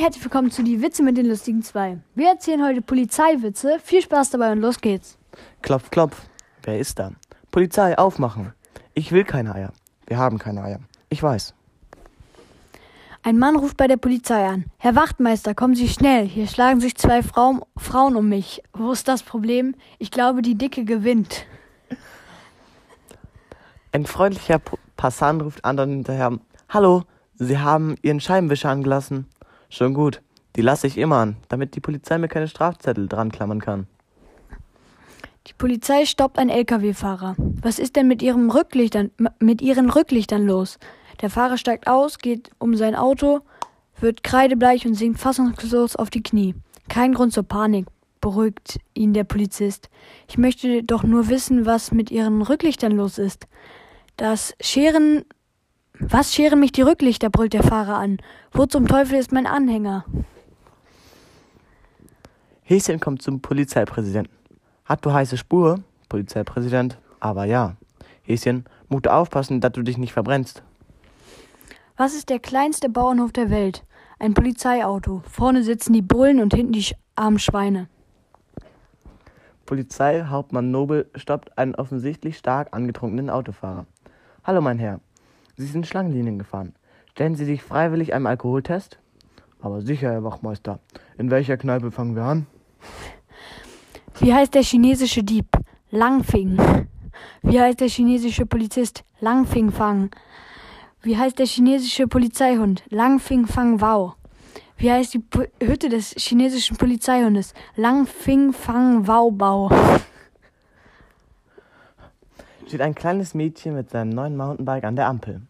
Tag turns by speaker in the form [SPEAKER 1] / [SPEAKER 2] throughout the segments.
[SPEAKER 1] herzlich willkommen zu die Witze mit den lustigen zwei. Wir erzählen heute Polizeiwitze. Viel Spaß dabei und los geht's.
[SPEAKER 2] Klopf, klopf. Wer ist da? Polizei, aufmachen. Ich will keine Eier. Wir haben keine Eier. Ich weiß.
[SPEAKER 1] Ein Mann ruft bei der Polizei an. Herr Wachtmeister, kommen Sie schnell. Hier schlagen sich zwei Frauen, Frauen um mich. Wo ist das Problem? Ich glaube, die Dicke gewinnt.
[SPEAKER 2] Ein freundlicher Passant ruft anderen hinterher. Hallo, Sie haben Ihren Scheibenwischer angelassen. Schon gut. Die lasse ich immer an, damit die Polizei mir keine Strafzettel dran klammern kann.
[SPEAKER 1] Die Polizei stoppt einen LKW-Fahrer. Was ist denn mit ihrem Rücklichtern, mit ihren Rücklichtern los? Der Fahrer steigt aus, geht um sein Auto, wird kreidebleich und sinkt fassungslos auf die Knie. Kein Grund zur Panik, beruhigt ihn der Polizist. Ich möchte doch nur wissen, was mit ihren Rücklichtern los ist. Das Scheren was scheren mich die Rücklichter? brüllt der Fahrer an. Wo zum Teufel ist mein Anhänger?
[SPEAKER 2] Häschen kommt zum Polizeipräsidenten. Hat du heiße Spur? Polizeipräsident. Aber ja. Häschen, musst du aufpassen, dass du dich nicht verbrennst.
[SPEAKER 1] Was ist der kleinste Bauernhof der Welt? Ein Polizeiauto. Vorne sitzen die Bullen und hinten die armen Schweine.
[SPEAKER 2] Polizeihauptmann Nobel stoppt einen offensichtlich stark angetrunkenen Autofahrer. Hallo, mein Herr. Sie sind Schlangenlinien gefahren. Stellen Sie sich freiwillig einem Alkoholtest? Aber sicher, Herr Wachmeister. In welcher Kneipe fangen wir an?
[SPEAKER 1] Wie heißt der chinesische Dieb? Langfing. Wie heißt der chinesische Polizist? Langfing Fang. Wie heißt der chinesische Polizeihund? Langfing Fang Wao. Wie heißt die po Hütte des chinesischen Polizeihundes? Langfing Fang Wao Bao
[SPEAKER 2] steht ein kleines Mädchen mit seinem neuen Mountainbike an der Ampel.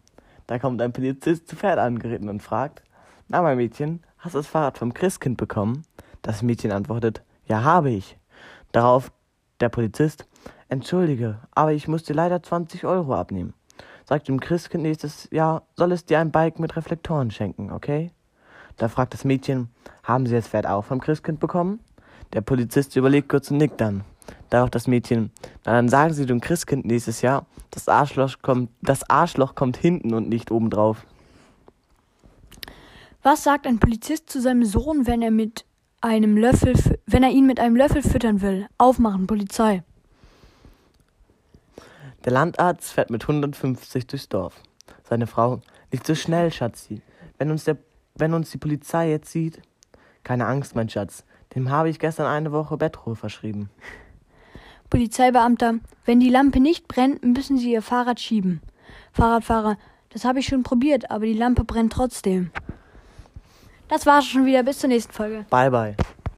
[SPEAKER 2] Da kommt ein Polizist zu Pferd angeritten und fragt, na mein Mädchen, hast du das Fahrrad vom Christkind bekommen? Das Mädchen antwortet, ja habe ich. Darauf der Polizist, entschuldige, aber ich muss dir leider 20 Euro abnehmen. Sagt dem Christkind nächstes Jahr, soll es dir ein Bike mit Reflektoren schenken, okay? Da fragt das Mädchen, haben Sie das Pferd auch vom Christkind bekommen? Der Polizist überlegt kurz und nickt dann. Darauf das Mädchen, na dann sagen Sie dem Christkind nächstes Jahr, das Arschloch kommt, das Arschloch kommt hinten und nicht obendrauf.
[SPEAKER 1] Was sagt ein Polizist zu seinem Sohn, wenn er mit einem Löffel, wenn er ihn mit einem Löffel füttern will? Aufmachen, Polizei.
[SPEAKER 2] Der Landarzt fährt mit 150 durchs Dorf. Seine Frau, nicht so schnell, Schatzi. Wenn uns, der, wenn uns die Polizei jetzt sieht. Keine Angst, mein Schatz. Dem habe ich gestern eine Woche Bettruhe verschrieben.
[SPEAKER 1] Polizeibeamter, wenn die Lampe nicht brennt, müssen Sie Ihr Fahrrad schieben. Fahrradfahrer, das habe ich schon probiert, aber die Lampe brennt trotzdem. Das war's schon wieder. Bis zur nächsten Folge.
[SPEAKER 2] Bye, bye.